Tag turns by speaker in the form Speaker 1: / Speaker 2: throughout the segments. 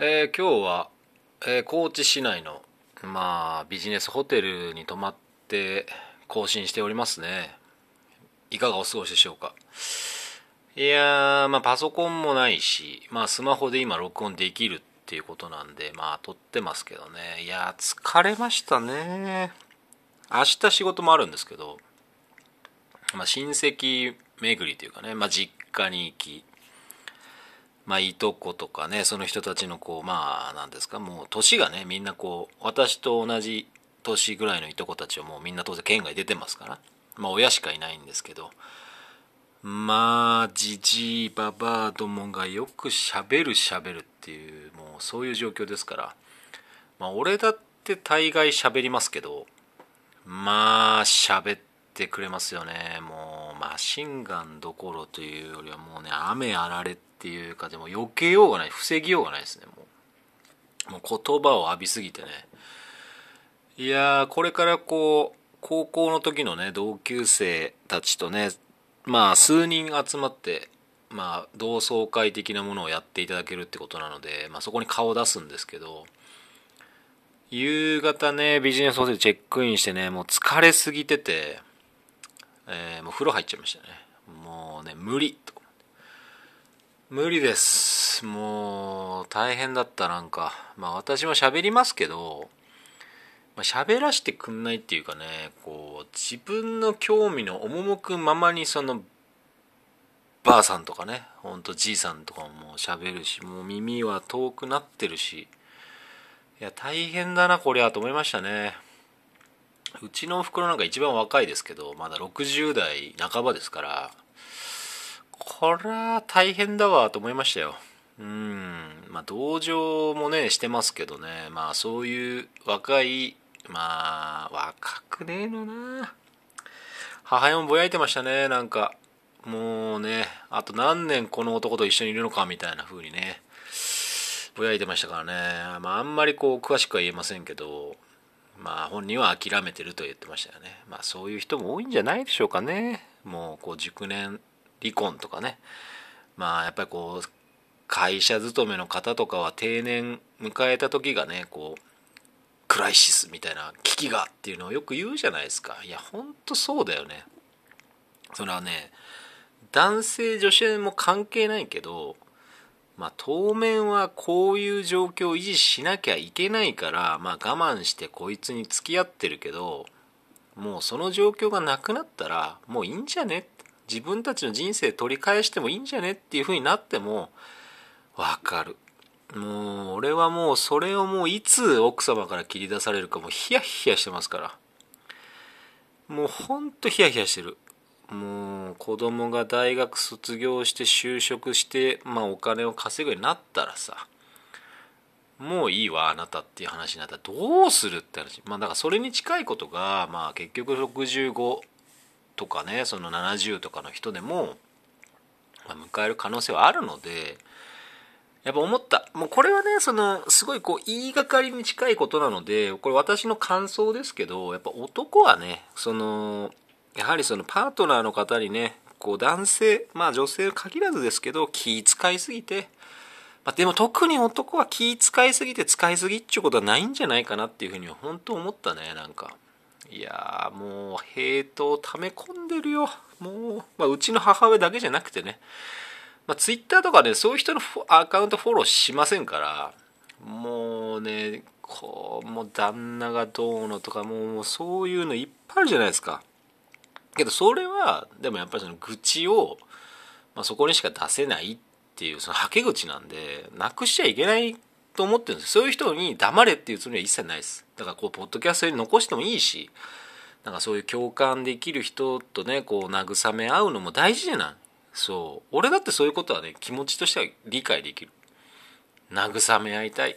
Speaker 1: えー今日は、えー高知市内のまあビジネスホテルに泊まって更新しておりますね。いかがお過ごしでしょうか？いやーまあパソコンもないしまあスマホで今録音できるっていうことなんでまあ撮ってますけどね。いやー疲れましたね。明日仕事もあるんですけどまあ親戚巡りというかねまあ実家に行きまあいとことかねその人たちのこうまあなんですかもう年がねみんなこう私と同じ年ぐらいのいとこたちはもうみんな当然県外出てますからまあ親しかいないんですけどまあじじいばばあどもがよくしゃべるしゃべるっていうもうそういう状況ですからまあ俺だって大概しゃべりますけどまあ喋っててくれますよね。もうマシンガンどころというよりはもうね雨あられっていうかでも避けようがない。防ぎようがないですね。もう。もう言葉を浴びすぎてね。いやーこれからこう高校の時のね同級生たちとねまあ数人集まってまあ同窓会的なものをやっていただけるってことなので、まあ、そこに顔を出すんですけど夕方ねビジネスホテルチェックインしてねもう疲れすぎてて、えーもう風呂入っちゃいましたね。もうね無理と。無理です。もう大変だったなんか。まあ私も喋りますけどまあ喋らしてくんないっていうかねこう自分の興味の赴くままにそのばあさんとかねほんとじいさんとかも喋るしもう耳は遠くなってるし。いや大変だなこりゃと思いましたね。うちのおふくろなんか一番若いですけどまだ60代半ばですからこれは大変だわと思いましたよ。うんまあ同情もねしてますけどね。まあそういう若いまあ若くねえのな。母親もぼやいてましたね。なんかもうねあと何年この男と一緒にいるのかみたいな風にねぼやいてましたからね、まあ、あんまりこう詳しくは言えませんけど。まあ本人は諦めてると言ってましたよね。まあそういう人も多いんじゃないでしょうかね。もうこう熟年離婚とかね。まあやっぱりこう会社勤めの方とかは定年迎えた時がねこうクライシスみたいな危機がっていうのをよく言うじゃないですか。いやほんとそうだよね。それはね男性女性も関係ないけどまあ当面はこういう状況を維持しなきゃいけないからまあ我慢してこいつに付き合ってるけどもうその状況がなくなったらもういいんじゃね？自分たちの人生取り返してもいいんじゃね？っていう風になってもわかる。もう俺はもうそれをもういつ奥様から切り出されるかもうヒヤヒヤしてますから。もうほんとヒヤヒヤしてる。もう子供が大学卒業して就職して、まあ、お金を稼ぐようになったらさもういいわあなたっていう話になったらどうするって話。まあだからそれに近いことが、まあ、結局65とかねその70とかの人でも、ま、迎える可能性はあるのでやっぱ思った。もうこれはねそのすごいこう言いがかりに近いことなのでこれ私の感想ですけどやっぱ男はねそのやはりそのパートナーの方にねこう男性まあ女性限らずですけど気使いすぎて、まあ、でも特に男は気使いすぎて使いすぎっちゅうことはないんじゃないかなっていうふうには本当思ったねなんか。いやもうヘイトを溜め込んでるよ。もう、まあ、うちの母親だけじゃなくてね。まあ、ツイッターとかねそういう人のアカウントフォローしませんからもうねこうもう旦那がどうのとかもうそういうのいっぱいあるじゃないですか。けどそれはでもやっぱりその愚痴を、まあ、そこにしか出せないっていうそのはけ口なんでなくしちゃいけないと思ってるんですそういう人に黙れっていうつもりは一切ないです。だからこうポッドキャストに残してもいいしなんかそういう共感できる人とねこう慰め合うのも大事じゃない。そう。俺だってそういうことはね気持ちとしては理解できる。慰め合いたい。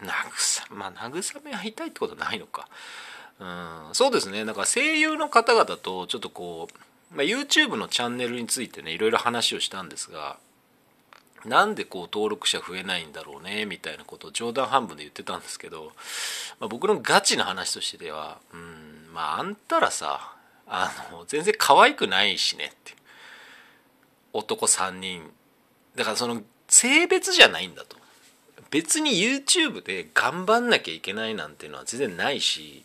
Speaker 1: 慰まあ慰め合いたいってことはないのか。うん。そうですね。だか声優の方々とちょっとこう、まあ、YouTube のチャンネルについてねいろいろ話をしたんですがなんでこう登録者増えないんだろうねみたいなことを冗談半分で言ってたんですけど、まあ、僕のガチな話としてではうんまああんたらさあの全然可愛くないしねって。男3人。だからその性別じゃないんだと。別に YouTube で頑張んなきゃいけないなんていうのは全然ないし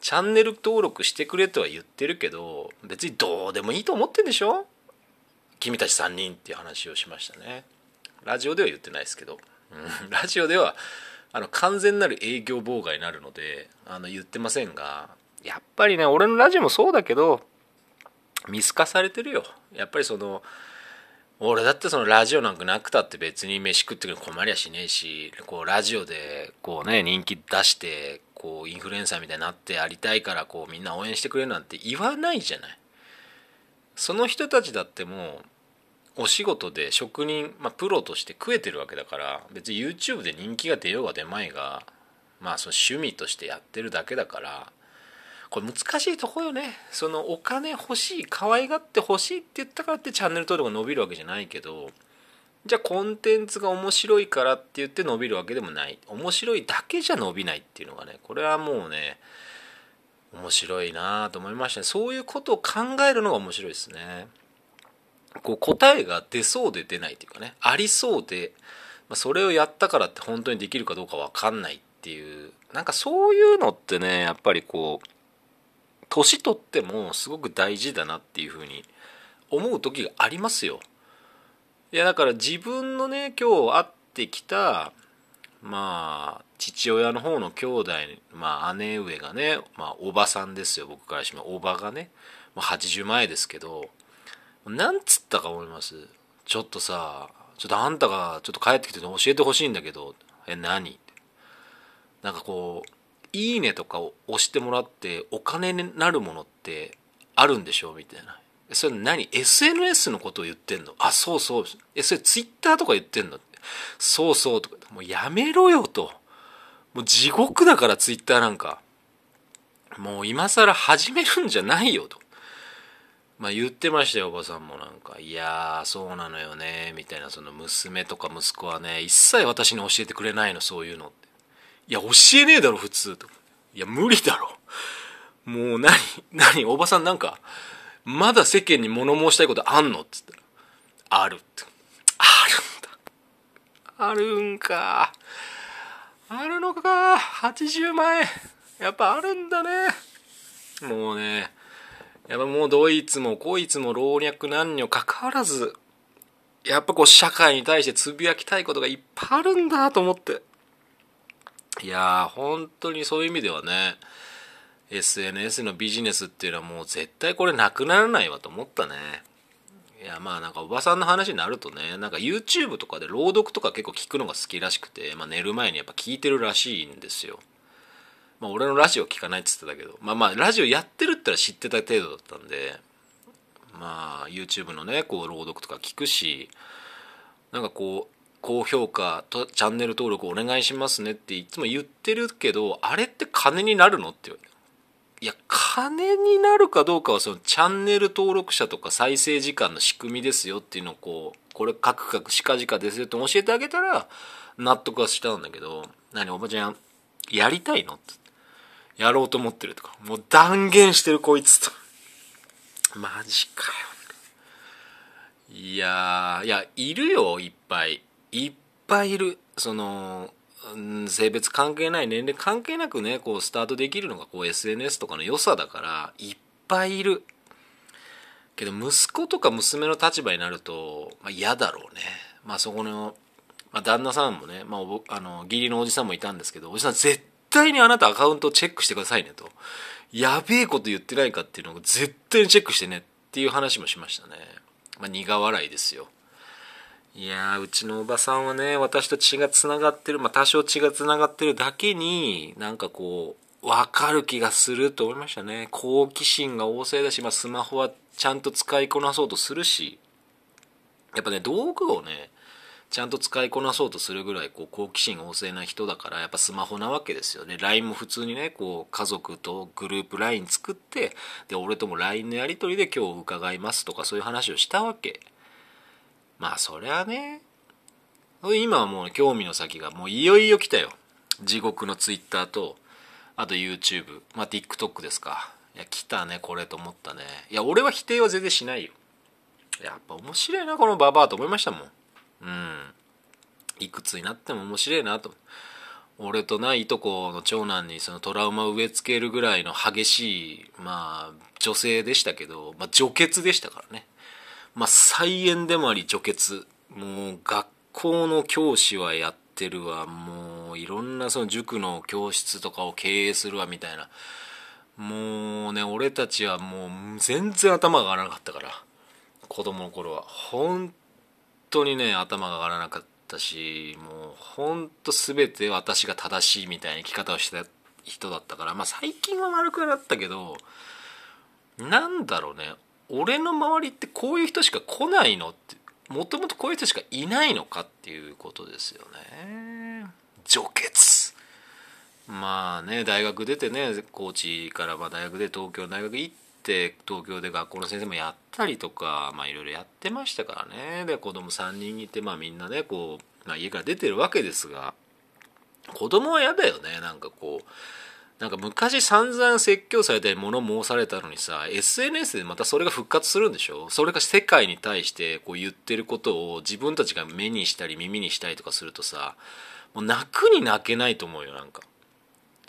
Speaker 1: チャンネル登録してくれとは言ってるけど別にどうでもいいと思ってんでしょ？君たち3人っていう話をしましたね。ラジオでは言ってないですけど、うん、ラジオではあの完全なる営業妨害になるのであの言ってませんがやっぱりね俺のラジオもそうだけど見透かされてるよ。やっぱりその俺だってそのラジオなんかなくたって別に飯食ってくる困りゃしねえしこうラジオでこうね人気出してこうインフルエンサーみたいになってやりたいからこうみんな応援してくれるなんて言わないじゃない。その人たちだってもうお仕事で職人、まあ、プロとして食えてるわけだから別に YouTube で人気が出ようが出まいがまあその趣味としてやってるだけだからこれ難しいとこよね。そのお金欲しい可愛がって欲しいって言ったからってチャンネル登録が伸びるわけじゃないけどじゃあコンテンツが面白いからって言って伸びるわけでもない。面白いだけじゃ伸びないっていうのがねこれはもうね面白いなと思いましたね。そういうことを考えるのが面白いですね。こう答えが出そうで出ないっていうかねありそうでそれをやったからって本当にできるかどうか分かんないっていう。なんかそういうのってねやっぱりこう年取ってもすごく大事だなっていうふうに思う時がありますよ。いやだから自分のね今日会ってきたまあ父親の方の兄弟まあ姉上がね、まあ、おばさんですよ。僕からしても。おばがね、まあ、80前ですけどなんつったか思います？ちょっとさちょっとあんたがちょっと帰ってきて教えてほしいんだけどえ何？なんかこういいねとかを押してもらってお金になるものってあるんでしょ？みたいな。それ何 ?SNS のことを言ってんの？あ、そうそう。え、それ Twitter とか言ってんの？そうそうとか。もうやめろよと。もう地獄だから Twitter なんか。もう今更始めるんじゃないよと。まあ言ってましたよ、おばさんもなんか。いやー、そうなのよね、みたいな、その娘とか息子はね、一切私に教えてくれないの、そういうのって。いや、教えねえだろ、普通。と。いや、無理だろ。もう何、何、おばさんなんか、まだ世間に物申したいことあんの？っつったら、あるって。あるんだ。あるんか。あるのか。80万円。やっぱあるんだね。もうね、やっぱもうどいつもこいつも老若男女関わらず、やっぱこう社会に対してつぶやきたいことがいっぱいあるんだと思って。いやー本当にそういう意味ではね SNS のビジネスっていうのはもう絶対これなくならないわと思ったね。いやまあなんかおばさんの話になるとねなんか YouTube とかで朗読とか結構聞くのが好きらしくて、まあ、寝る前にやっぱ聞いてるらしいんですよ。まあ俺のラジオ聞かないっつってたけどまあまあラジオやってるったら知ってた程度だったんでまあ YouTube のねこう朗読とか聞くしなんかこう高評価とチャンネル登録お願いしますねっていつも言ってるけどあれって金になるのっていや金になるかどうかはそのチャンネル登録者とか再生時間の仕組みですよっていうのをこうこれカクカクしかじかですよって教えてあげたら納得はしたんだけど何おばちゃんやりたいの？ってやろうと思ってるとかもう断言してるこいつと。マジかよ。いやいやいるよいっぱい。いっぱいいる。そのん性別関係ない年齢関係なくねこうスタートできるのがこう SNS とかの良さだからいっぱいいる。けど息子とか娘の立場になると、まあ、嫌だろうね。まあそこの、まあ、旦那さんもね、まあ、あの義理のおじさんもいたんですけどおじさん絶対にあなたアカウントチェックしてくださいねと。やべえこと言ってないかっていうのを絶対にチェックしてねっていう話もしましたね。まあ苦笑いですよ。いやうちのおばさんはね私と血がつながってるまあ多少血がつながってるだけになんかこう分かる気がすると思いましたね。好奇心が旺盛だし、まあ、スマホはちゃんと使いこなそうとするしやっぱね道具をねちゃんと使いこなそうとするぐらいこう好奇心旺盛な人だからやっぱスマホなわけですよね。LINE も普通にねこう家族とグループ LINE 作ってで俺とも LINE のやり取りで今日伺いますとかそういう話をしたわけ。まあそりゃね。今はもう興味の先がもういよいよ来たよ。地獄のツイッターとあと YouTube まあ TikTok ですか。いや来たねこれと思ったね。いや俺は否定は全然しないよ。やっぱ面白いなこのババアと思いましたもん。うん。いくつになっても面白いなと。俺とないとこの長男にそのトラウマを植え付けるぐらいの激しいまあ女性でしたけど、まあ、女傑でしたからね。まあ再演でもあり女傑もう学校の教師はやってるわ。もういろんなその塾の教室とかを経営するわみたいな。もうね俺たちはもう全然頭が上がらなかったから。子供の頃は。本当にね頭が上がらなかったしもう本当全て私が正しいみたいな生き方をした人だったから。まあ最近は悪くなったけどなんだろうね。俺の周りってこういう人しか来ないのってもともとこういう人しかいないのかっていうことですよね。除血。まあね大学出てね高知からま大学で東京大学行って東京で学校の先生もやったりとかまあいろいろやってましたからね。で子供3人いてまあみんなねこう、まあ、家から出てるわけですが子供は嫌だよね。なんかこうなんか昔散々説教されたり物申されたのにさ SNS でまたそれが復活するんでしょ？それが世界に対してこう言ってることを自分たちが目にしたり耳にしたりとかするとさもう泣くに泣けないと思うよなんか。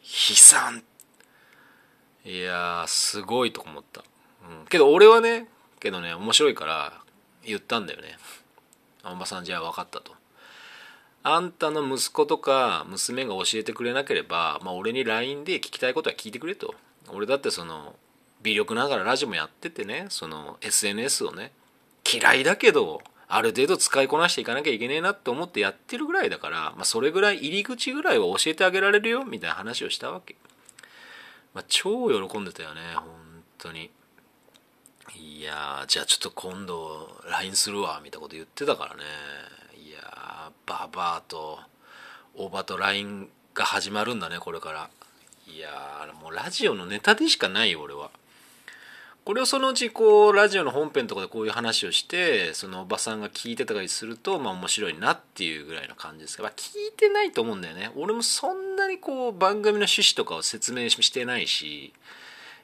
Speaker 1: 悲惨。いやすごいと思った、うん、けど俺はねけどね面白いから言ったんだよね。あんばさんじゃあ分かったと。あんたの息子とか娘が教えてくれなければ、まあ、俺に LINE で聞きたいことは聞いてくれと。俺だってその微力ながらラジオもやっててねその SNS をね嫌いだけどある程度使いこなしていかなきゃいけねえなって思ってやってるぐらいだから、まあ、それぐらい入り口ぐらいは教えてあげられるよみたいな話をしたわけ、まあ、超喜んでたよね本当に。いやじゃあちょっと今度 LINE するわみたいなこと言ってたからね。ババアと大バと LINE が始まるんだねこれから。いやもうラジオのネタでしかないよ俺は。これをそのうちこうラジオの本編とかでこういう話をしてそのおばさんが聞いてたりするとまあ面白いなっていうぐらいの感じですが、まあ、聞いてないと思うんだよね。俺もそんなにこう番組の趣旨とかを説明してないし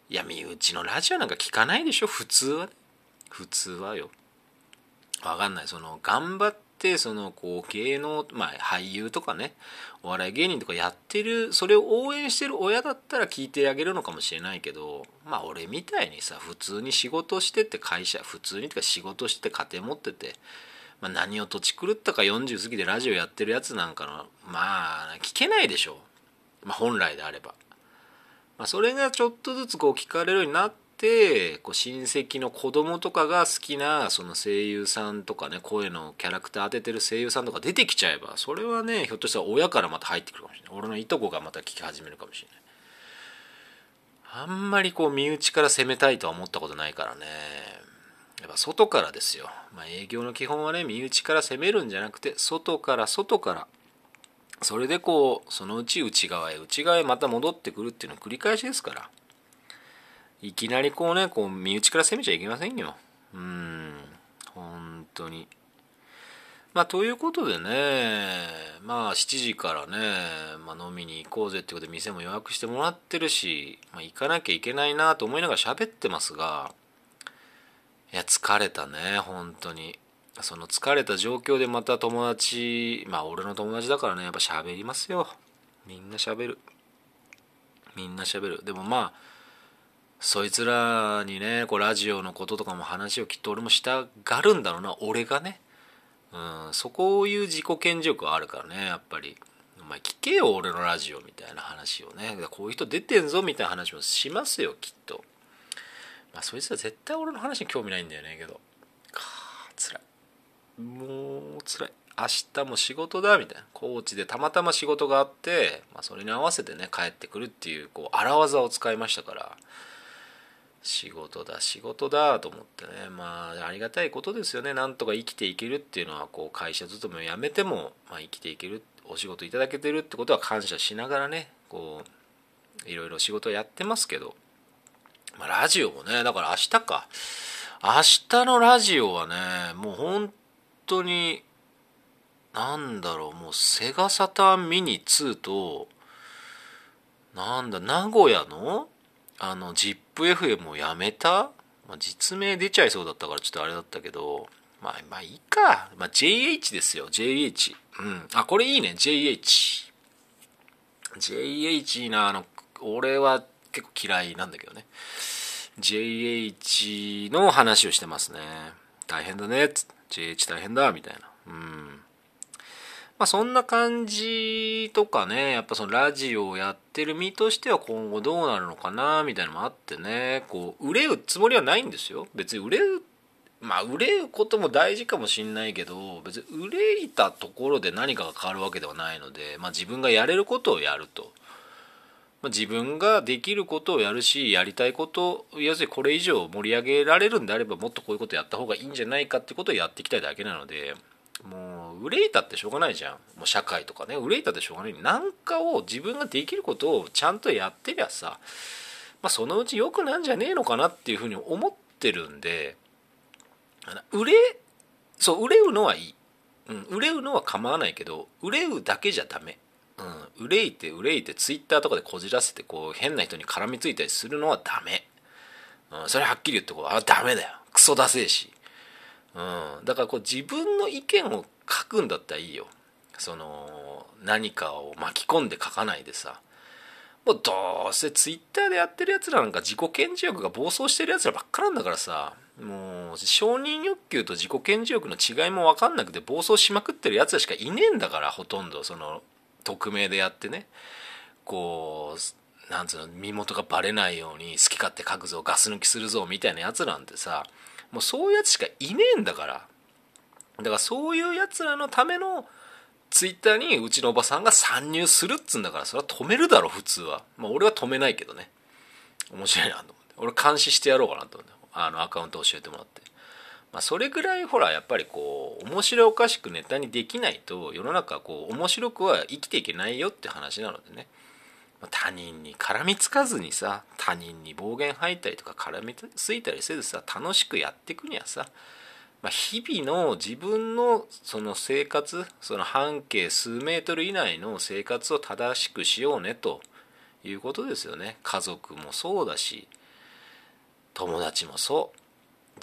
Speaker 1: いや身内のラジオなんか聞かないでしょ普通は普通はよ。分かんない。その頑張っそのこう芸能まあ俳優とかねお笑い芸人とかやってるそれを応援してる親だったら聞いてあげるのかもしれないけどまあ俺みたいにさ普通に仕事してって会社普通にとか仕事して家庭持ってて、まあ、何を土地狂ったか40過ぎでラジオやってるやつなんかのまあ聞けないでしょ、まあ、本来であれば。まあ、それがちょっとずつこう聞かれるようになってこう親戚の子供とかが好きなその声優さんとかね声のキャラクター当ててる声優さんとか出てきちゃえばそれはねひょっとしたら親からまた入ってくるかもしれない。俺のいとこがまた聞き始めるかもしれない。あんまりこう身内から攻めたいとは思ったことないからね。やっぱ外からですよ、まあ、営業の基本はね身内から攻めるんじゃなくて外から外からそれでこうそのうち内側へ内側へまた戻ってくるっていうのを繰り返しですから。いきなりこうねこう身内から攻めちゃいけませんよ。うん。本当に。まあということでねまあ7時からね、まあ、飲みに行こうぜってことで店も予約してもらってるし、まあ、行かなきゃいけないなと思いながら喋ってますがいや疲れたね本当に。その疲れた状況でまた友達まあ俺の友達だからねやっぱ喋りますよ。みんな喋る。みんな喋る。でもまあそいつらにねこうラジオのこととかも話をきっと俺もしたがるんだろうな。俺がね、うん、そこういう自己顕示欲はあるからねやっぱり。お前聞けよ俺のラジオみたいな話をね。こういう人出てんぞみたいな話もしますよきっと。まあそいつら絶対俺の話に興味ないんだよねけど。かあつらい。もうつらい。明日も仕事だみたいな。高知でたまたま仕事があって、まあ、それに合わせてね帰ってくるっていうこう荒技を使いましたから。仕事だ仕事だと思ってね。まあありがたいことですよね。なんとか生きていけるっていうのはこう会社勤めを辞めても、まあ、生きていけるお仕事いただけてるってことは感謝しながらねこういろいろ仕事やってますけど、まあ、ラジオもねだから明日か。明日のラジオはねもう本当になんだろうもうセガサターンミニ2となんだ名古屋のあの ZIPFM をやめた、まあ、実名出ちゃいそうだったからちょっとあれだったけどまあまあいいか、まあ、JH ですよ。JH うん。あこれいいね。JH JH いいなあの俺は結構嫌いなんだけどね。JH の話をしてますね。大変だね。JH 大変だ。みたいな。うん。まあそんな感じとかねやっぱそのラジオをやってる身としては今後どうなるのかなみたいなのもあってねこう憂うつもりはないんですよ。別に憂うまあ憂うことも大事かもしんないけど別に憂いたところで何かが変わるわけではないので、まあ、自分がやれることをやると、ま、自分ができることをやるしやりたいこと要するにこれ以上盛り上げられるんであればもっとこういうことやった方がいいんじゃないかってことをやっていきたいだけなのでもう憂いたってしょうがないじゃん。もう社会とかね。憂いたってしょうがない。なんかを自分ができることをちゃんとやってりゃさ、まあ、そのうち良くなんじゃねえのかなっていうふうに思ってるんで憂そう憂うのはいい、うん、憂うのは構わないけど憂うだけじゃダメ、うん、憂いて憂いてツイッターとかでこじらせてこう変な人に絡みついたりするのはダメ、うん、それはっきり言ってこうあダメだよ。クソだせえし、うん、だからこう自分の意見を書くんだったらいいよ。その何かを巻き込んで書かないでさ。もうどうせツイッターでやってるやつらなんか自己顕示欲が暴走してるやつらばっかなんだからさ。もう承認欲求と自己顕示欲の違いも分かんなくて暴走しまくってるやつらしかいねえんだからほとんど。その匿名でやってね。こうなんつうの身元がバレないように好き勝手書くぞガス抜きするぞみたいなやつなんてさ。もうそういうやつしかいねえんだから。だからそういうやつらのためのツイッターにうちのおばさんが参入するっつうんだからそれは止めるだろ普通は。まあ俺は止めないけどね。面白いなと思って。俺監視してやろうかなと思って。あのアカウント教えてもらって、まあ、それぐらいほらやっぱりこう面白おかしくネタにできないと世の中こう面白くは生きていけないよって話なのでね。他人に絡みつかずにさ他人に暴言吐いたりとか絡みついたりせずさ楽しくやっていくにはさ、まあ、日々の自分のその生活その半径数メートル以内の生活を正しくしようねということですよね。家族もそうだし友達もそう。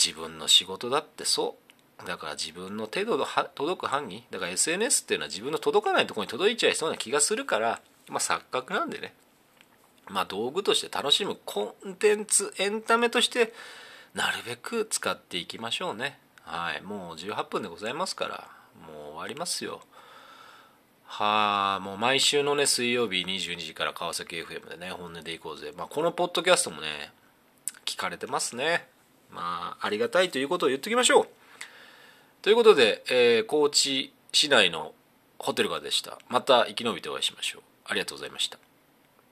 Speaker 1: 自分の仕事だってそう。だから自分の手の届く範囲だから SNS っていうのは自分の届かないところに届いちゃいそうな気がするからまあ錯覚なんでね。まあ道具として楽しむコンテンツエンタメとしてなるべく使っていきましょうね。はい。もう18分でございますからもう終わりますよ。はあもう毎週のね水曜日22時から川崎 FM でね本音でいこうぜ、まあ、このポッドキャストもね聞かれてますね。まあありがたいということを言っておきましょう。ということで、えー、高知市内のホテルがでした。また生き延びてお会いしましょう。ありがとうございました。